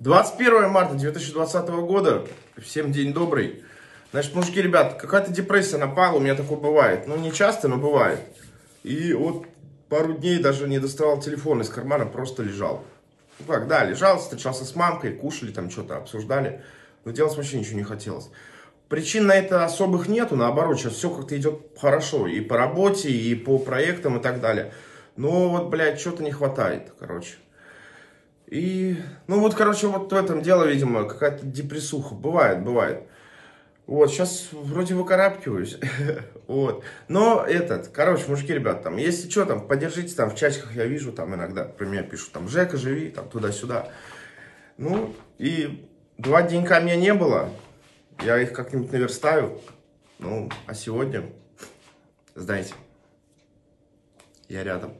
21 марта 2020 года. Всем день добрый. Значит, мужики, ребят, какая-то депрессия напала, у меня такое бывает. Ну, не часто, но бывает. И вот пару дней даже не доставал телефон из кармана, просто лежал. Ну как, да, лежал, встречался с мамкой, кушали там что-то, обсуждали. Но делать вообще ничего не хотелось. Причин на это особых нету, наоборот, сейчас все как-то идет хорошо. И по работе, и по проектам, и так далее. Но вот, блядь, что-то не хватает, короче. И, ну вот, короче, вот в этом дело, видимо, какая-то депрессуха. Бывает, бывает. Вот, сейчас вроде выкарабкиваюсь. вот. Но этот, короче, мужики, ребят, там, если что, там, поддержите, там, в чатиках я вижу, там, иногда про меня пишут, там, Жека, живи, там, туда-сюда. Ну, и два денька меня не было. Я их как-нибудь наверстаю. Ну, а сегодня, знаете, я рядом.